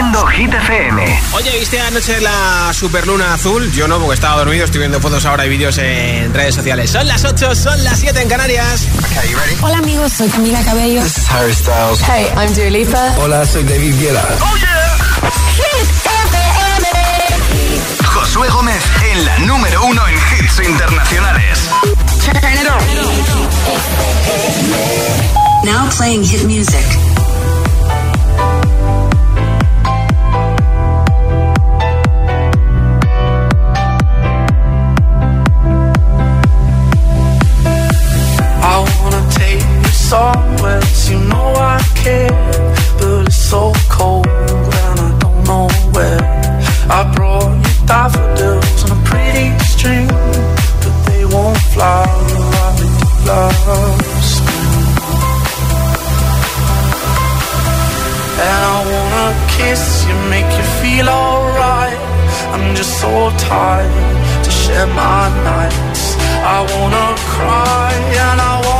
Haciendo Hit FM. Oye, ¿viste anoche la superluna azul? Yo no, porque estaba dormido. Estoy viendo fotos ahora y vídeos en redes sociales. Son las 8, son las 7 en Canarias. Hola amigos, soy Camila Cabello. This is Harry Styles. Hey, I'm Dua Lipa. Hola, soy David Guetta. ¡Oh, yeah! Josué Gómez en la número uno en hits internacionales. Now playing hit music. You somewhere you know I care, but it's so cold and I don't know where. I brought you daffodils on a pretty string, but they won't fly like love spring. And I wanna kiss you, make you feel alright. I'm just so tired to share my nights. I wanna cry and I wanna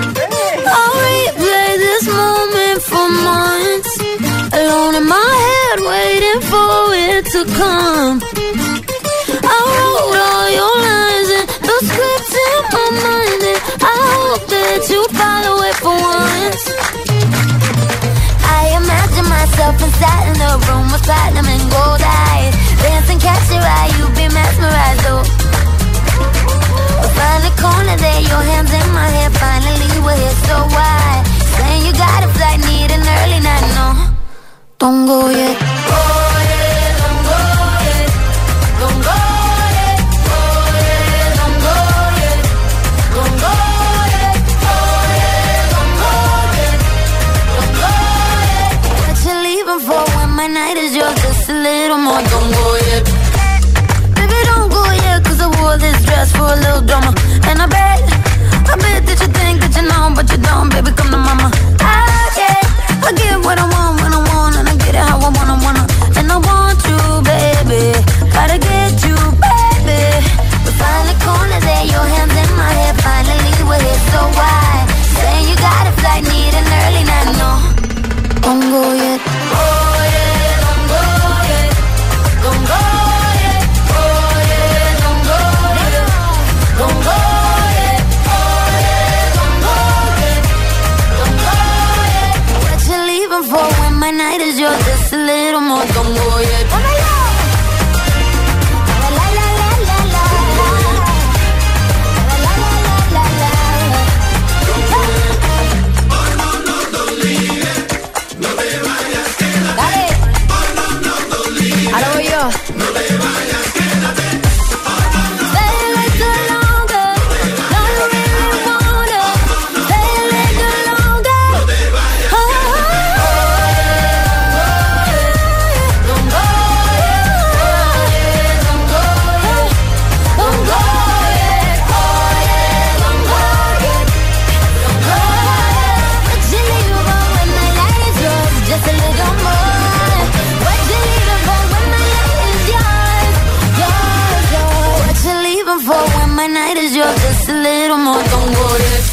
Months. Alone in my head, waiting for it to come. I wrote all your lines and the scripts in my mind, and I hope that you follow it for once. I imagine myself inside in the room with platinum and gold eyes. Dancing, catch your eye, you be mesmerized, oh. Find a corner there, your hands in my hair. Finally, we're here, so why? Saying you got a flight, need an early night, no. Don't go yet. Don't go yet. Don't go yet. Don't go yet. Don't go yet. Don't go yet. Don't go yet. What you leaving for when my night is yours? Just a little more. Don't go yet. Baby, don't go yet, cause I wore this dress for a little drama. And I bet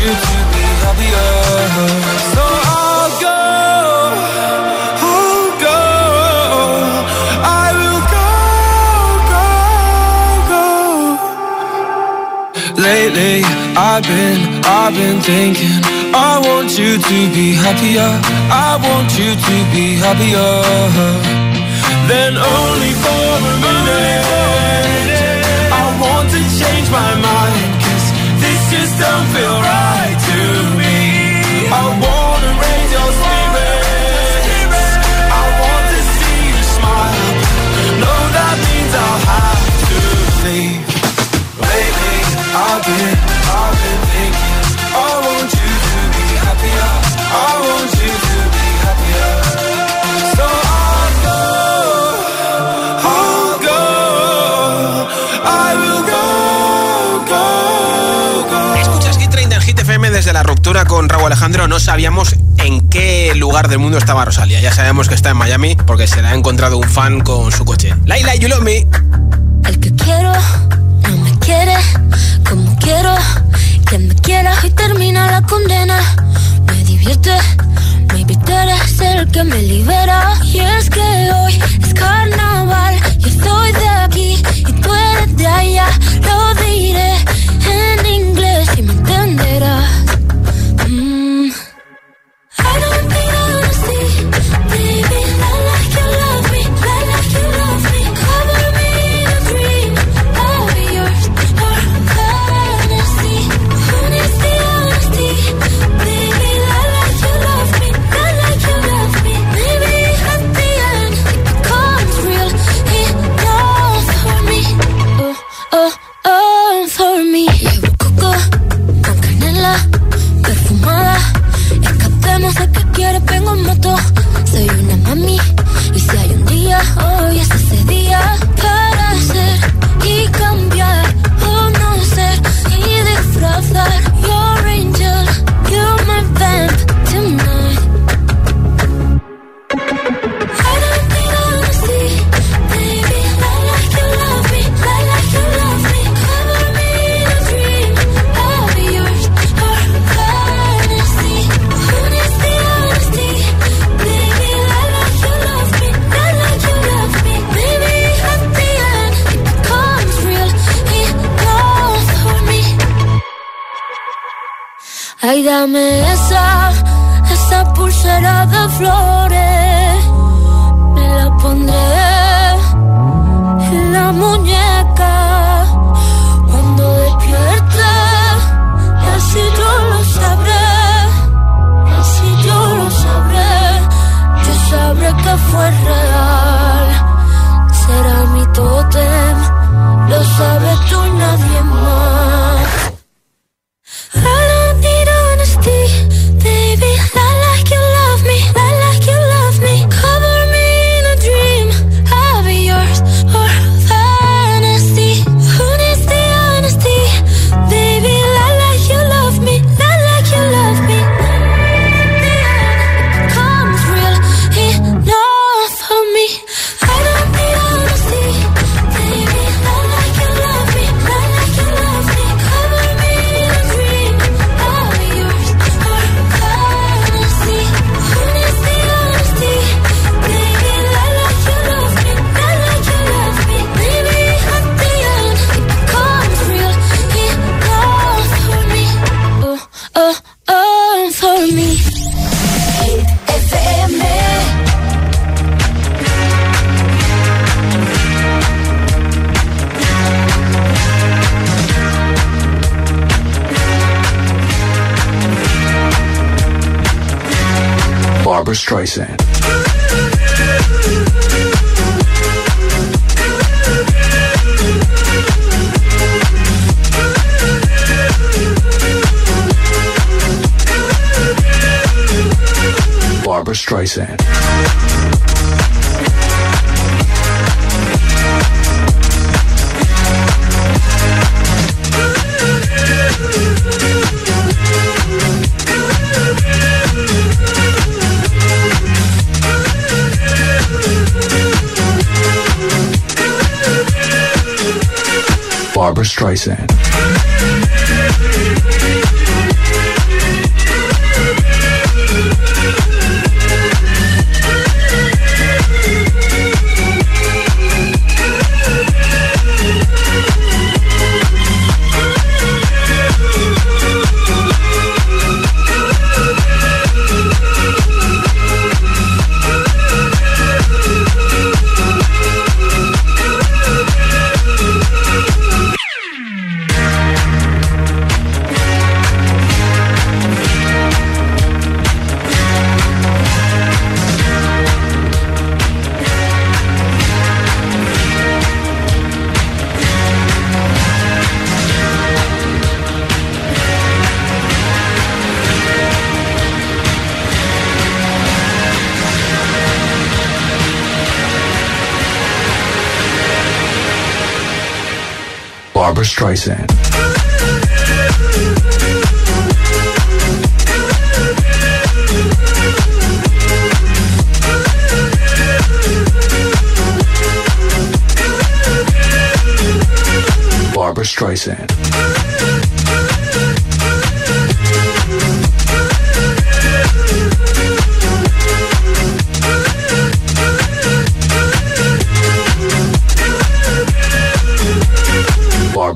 you to be happier. So I'll go, I'll go. I will go, go, go. Lately, I've been, I've been thinking. I want you to be happier. I want you to be happier then only for. I want to change my this just don't feel right la ruptura con Raúl Alejandro. No sabíamos en qué lugar del mundo estaba Rosalía. Ya sabemos que está en Miami porque se le ha encontrado un fan con su coche. Laila, you love me. El que quiero no me quiere como quiero que me quiera y termina la condena. Me divierte, maybe tú eres el que me libera. Y es que hoy es carnaval, yo estoy de aquí y tú eres de allá. Lo diré en inglés y me entenderás. Regálame esa, esa pulsera de flores. Me la pondré en la muñeca. Cuando despierte, así yo lo sabré. Así yo lo sabré. Yo sabré que fue real. Será mi tótem, lo sabes tú. Streisand. Streisand. Barbra Streisand.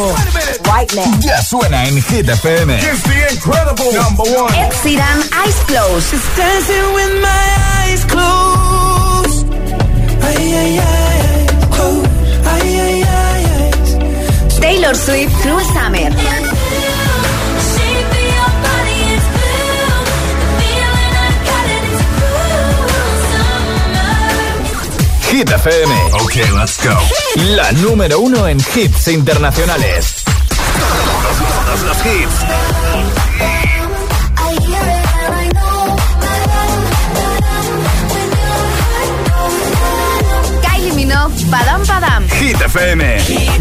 Último ya suena en Hit FM. It's the incredible number one. Ed Sheeran, Eyes Closed. Just dancing with my eyes closed. Ay, ay, ay, ay, closed. Ay, ay, ay, ay. Taylor Swift, Cruel Summer. Hit FM. Ok, let's go. La número uno en hits internacionales. Todos los hits. Kylie Minogue, Padam Padam. Hit FM.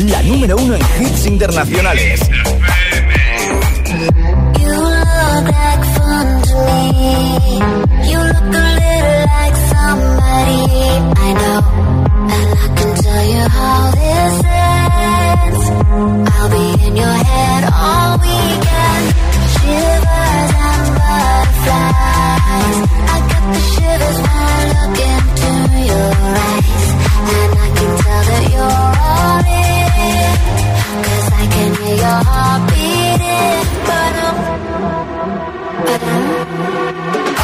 La número uno en hits internacionales. You look like fun to me. You somebody I know. And I can tell you how this ends. I'll be in your head all weekend. Shivers and butterflies. I got the shivers when I look into your eyes. And I can tell that you're all in. Cause I can hear your heart beating. Ba-dum, ba-dum, ba-dum, ba-dum.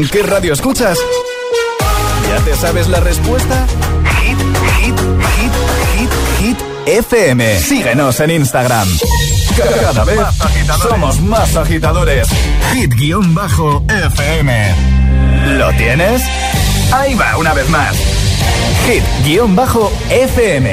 Preguntan qué radio escuchas, ¿ya te sabes la respuesta? Hit, hit, hit, hit, hit FM. Síguenos en Instagram. Cada vez somos más agitadores. Hit-FM. ¿Lo tienes? Ahí va, una vez más. Hit-FM.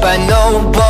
by nobody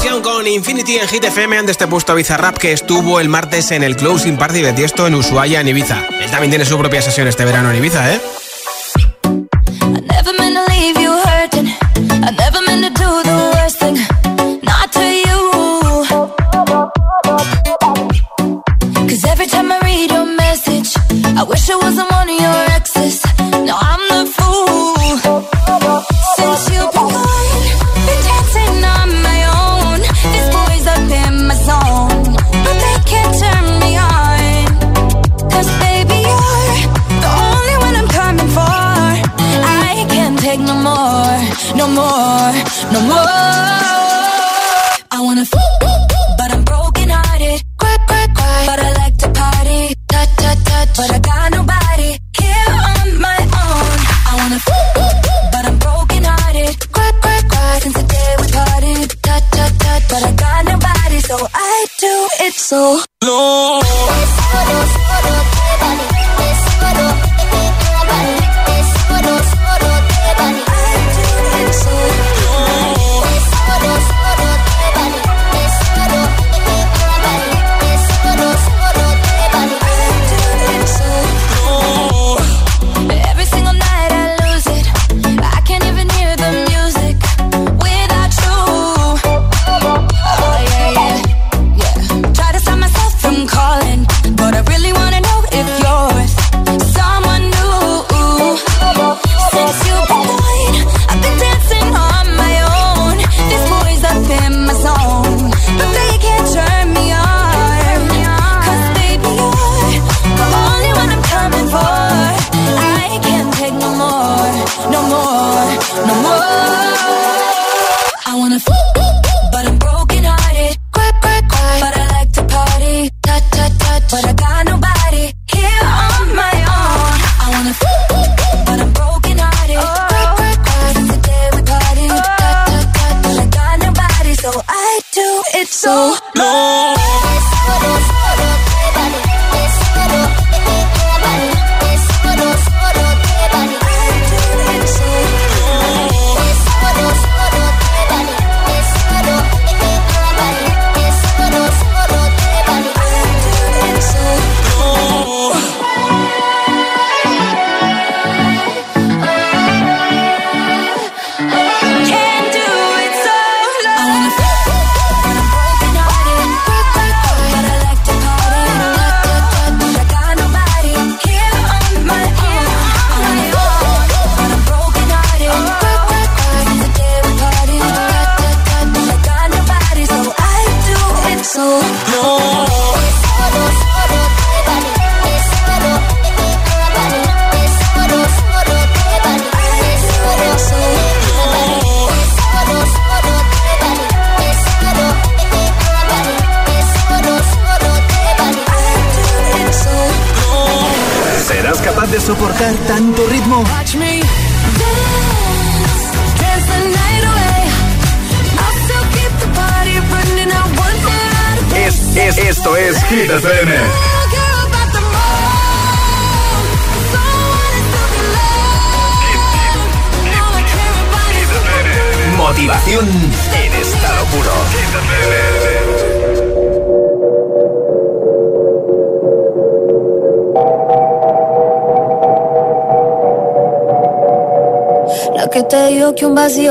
Sesión con Infinity en Hit FM antes te he puesto a Bizarrap que estuvo el martes en el Closing Party de Tiesto en Ushuaia, en Ibiza. Él también tiene su propia sesión este verano en Ibiza, ¿eh?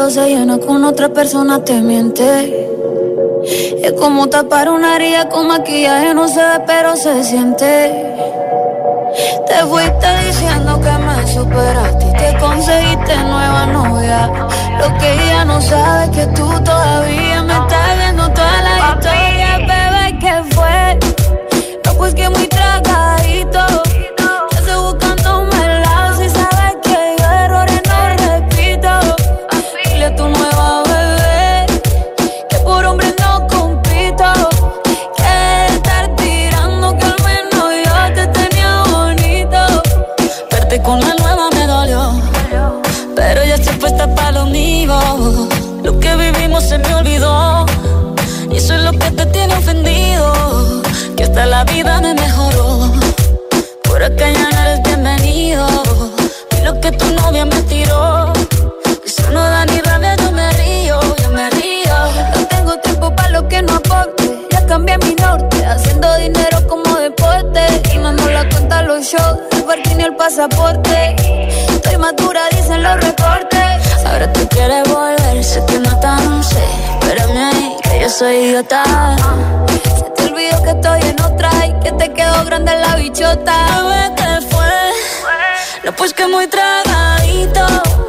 Que se llena con otra persona te miente. Es como tapar una herida con maquillaje, no se ve, pero se siente. Te fuiste diciendo que me superaste y te conseguiste nueva novia. Lo que ella no sabe es que tú todavía me estás viendo toda la historia, bebé, ¿qué fue? No, pues que muy puesta para lo mío. Lo que vivimos se me olvidó. Y eso es lo que te tiene ofendido. Que hasta la vida me mejoró. Por acá ya no eres bienvenido. Y lo que tu novia me tiró. Eso no da ni rabia, yo me río, yo me río. No tengo tiempo para lo que no aporte. Ya cambié mi norte, haciendo dinero como deporte. Y no nos la cuenta los shows, el parking y el pasaporte. Estoy madura, dicen los reportes. Ahora tú quieres volver, sé que no tan sé. Espérame ahí, que yo soy idiota. Se te olvidó que estoy en otra y que te quedó grande la bichota. Bebé, ¿qué fue? No, pues que muy tragadito.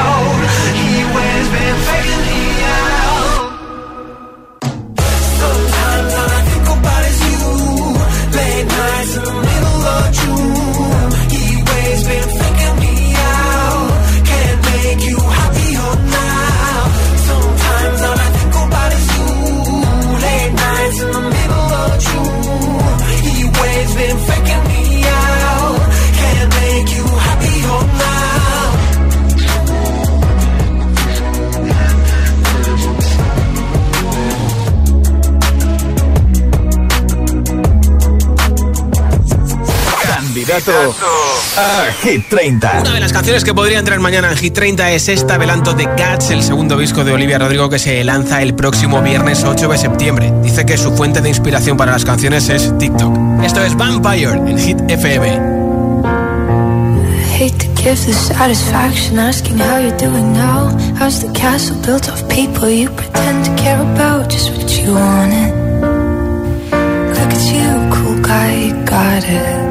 Candidato a Hit 30. Una de las canciones que podría entrar mañana en Hit 30 es esta adelanto de Guts, el segundo disco de Olivia Rodrigo que se lanza el próximo viernes 8 de septiembre. Dice que su fuente de inspiración para las canciones es TikTok. Esto es Vampire en Hit FM. hate to give the satisfaction asking how you're doing now. How's the castle built of people you pretend to care about? Just what you wanted. Look at you, cool guy, you got it.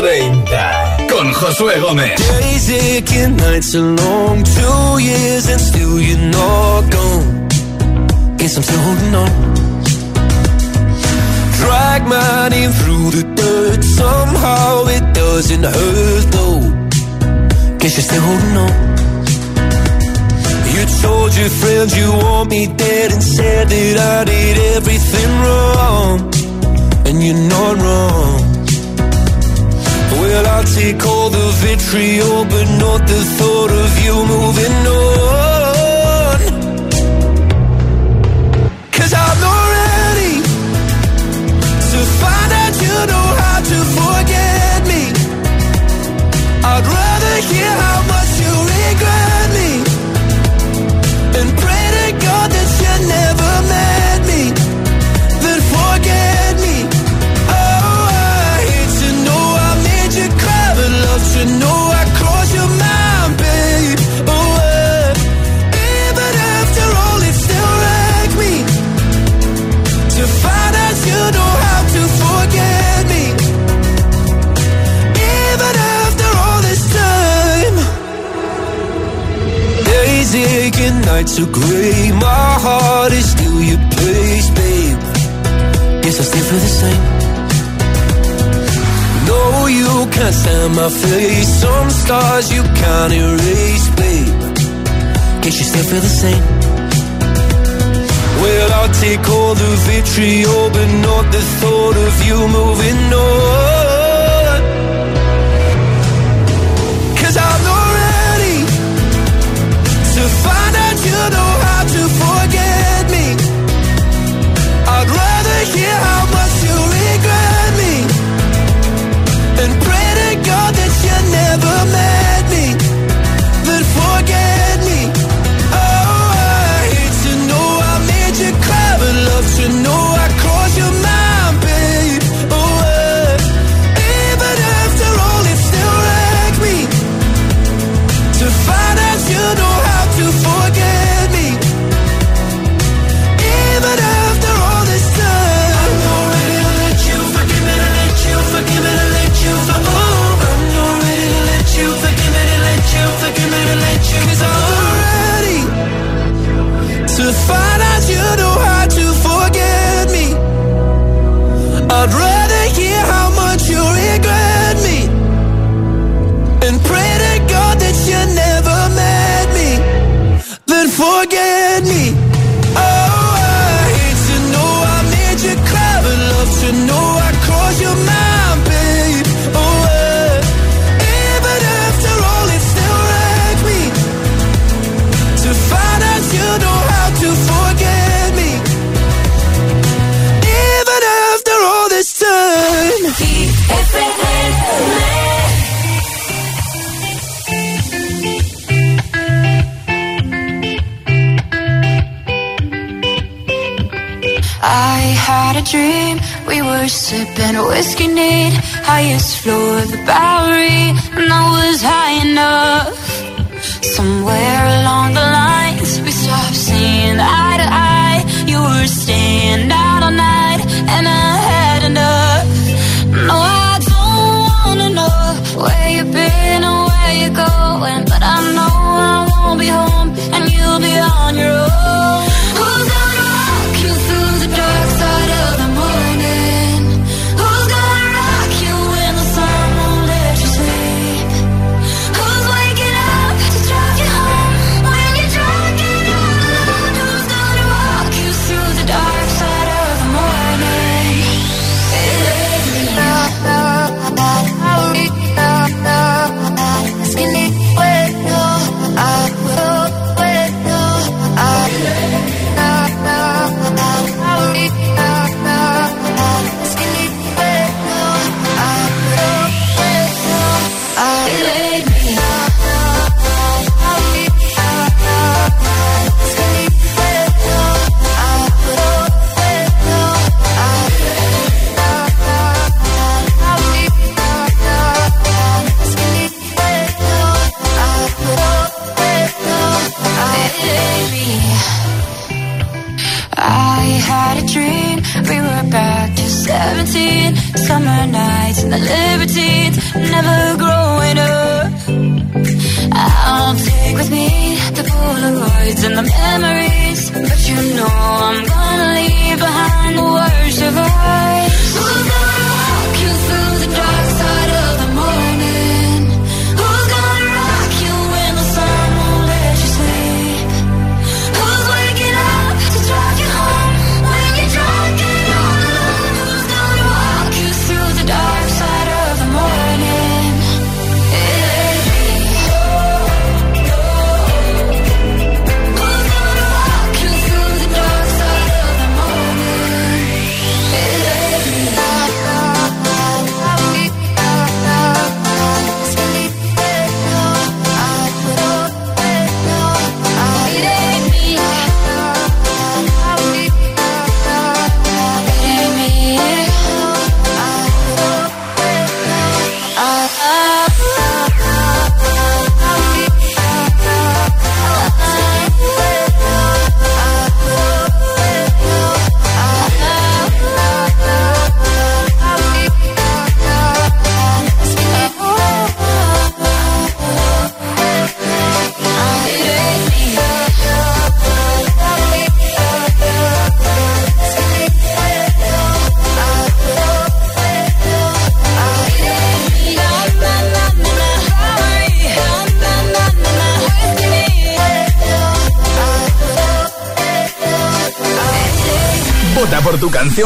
30 con Josué Gómez. Days aching, nights are long, two years and still you're not gone. Guess I'm still holding on. Drag my name through the dirt, somehow it doesn't hurt though. Guess you're still holding on. You told your friends you want me dead and said that I did everything wrong, and you're not wrong. Well, I take all the vitriol, but not the thought of you moving on. so great. My heart is still your place, babe. Guess I stay for the same. No, you can't stand my face. Some scars you can't erase, babe. Guess you stay for the same. Well, I'll take all the vitriol, but not the thought of you moving on. another kind of whiskey need? Highest floor of the Bowery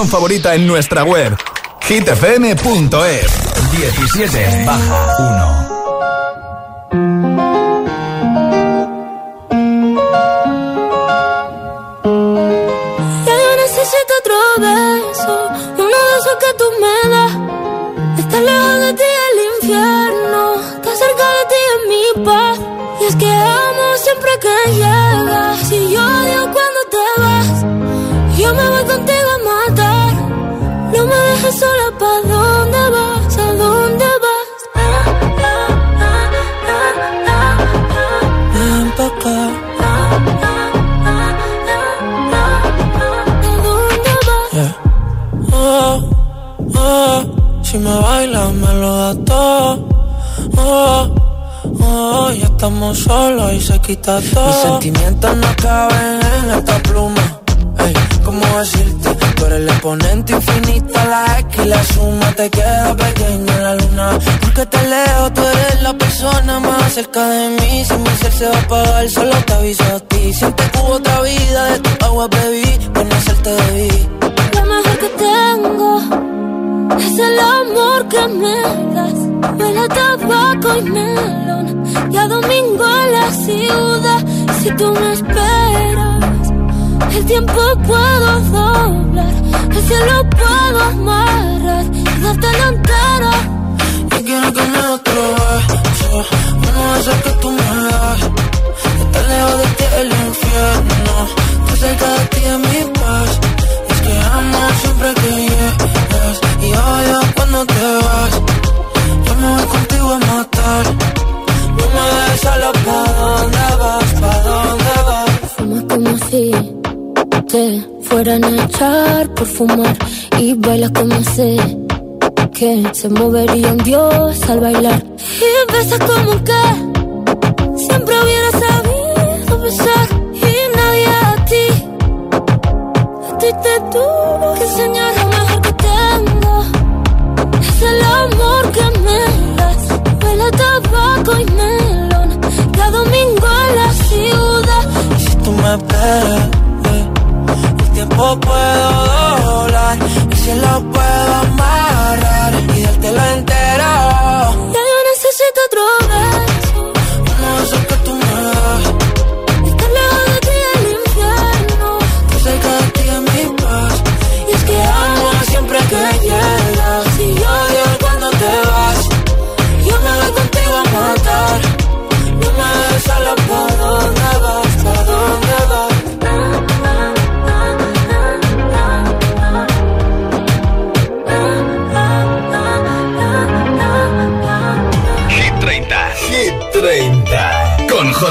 favorita en nuestra web, hitfm.es. 17 baja 1. Yo necesito otro beso, uno de esos que tú me das. Está lejos de ti el infierno, está cerca de ti en mi paz. Y es que amo siempre que llegas. Dejes sola, ¿pa' dónde vas? ¿A dónde vas? Yeah. Oh, oh, si me bailas me lo das todo. Oh, oh, ya estamos solos y se quita todo. Mis sentimientos no caben en esta pluma. Ey, ¿cómo decirte? Eres el exponente infinito, la X y la suma te queda pequeña la luna. Porque te leo, tú eres la persona más cerca de mí. Si mi ser se va a apagar, solo te aviso a ti. Siempre que hubo otra vida, de tu agua bebí, conocerte debí. Lo mejor que tengo es el amor que me das. Huele a tabaco y melón. Y a domingo en la ciudad. Si tú me esperas, el tiempo puedo doblar. Fumar y bailas como sé que se movería un dios al bailar. Y besas como que siempre hubiera lo puedo amarrar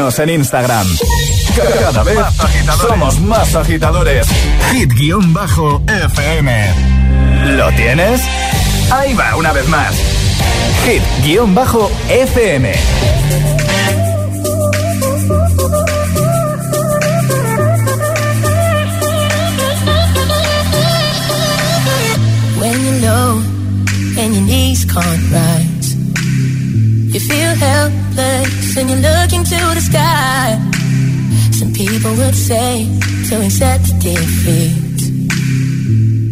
Síguenos en Instagram. Cada vez somos más agitadores. Hit-FM. ¿Lo tienes? Ahí va, una vez más. Hit-FM. When you're low and your knees can't you feel helpless and you're looking to the sky. Some people would say to accept defeat.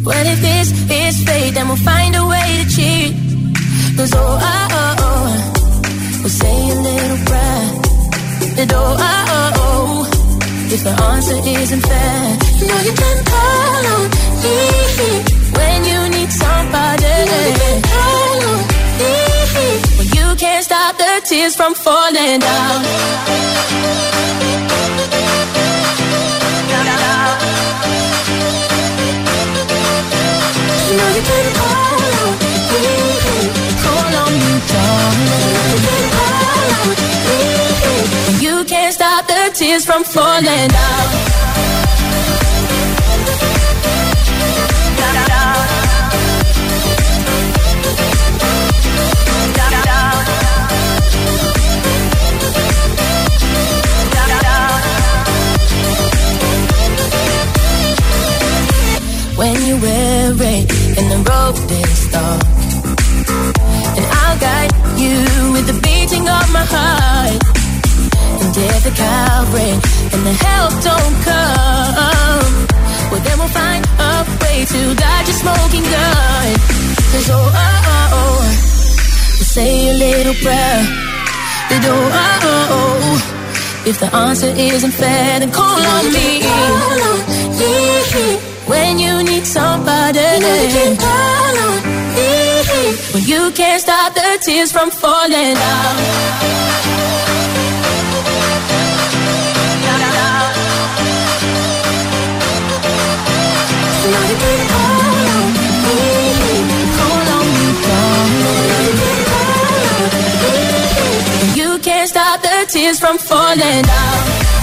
What if this is fate? Then we'll find a way to cheat. Cause oh, oh, oh, oh, we'll say a little prayer. And oh, oh, oh, oh, if the answer isn't fair, you know you can call on me when you need somebody. You can call on me you can't stop the tears from falling down. You me, darling. You can't stop the tears from falling down. You're and the road is dark, and I'll guide you with the beating of my heart. And if the cowbreak and the help don't come, well then we'll find a way to dodge your smoking gun. Cause oh, uh, uh, oh, oh, oh, we'll say a little prayer. Oh, oh, oh, oh, if the answer isn't fair, then call on me. Call on me when you need somebody. You know you can call on me. But you can't stop the tears from falling out. You can on on. You can't stop the tears from falling out.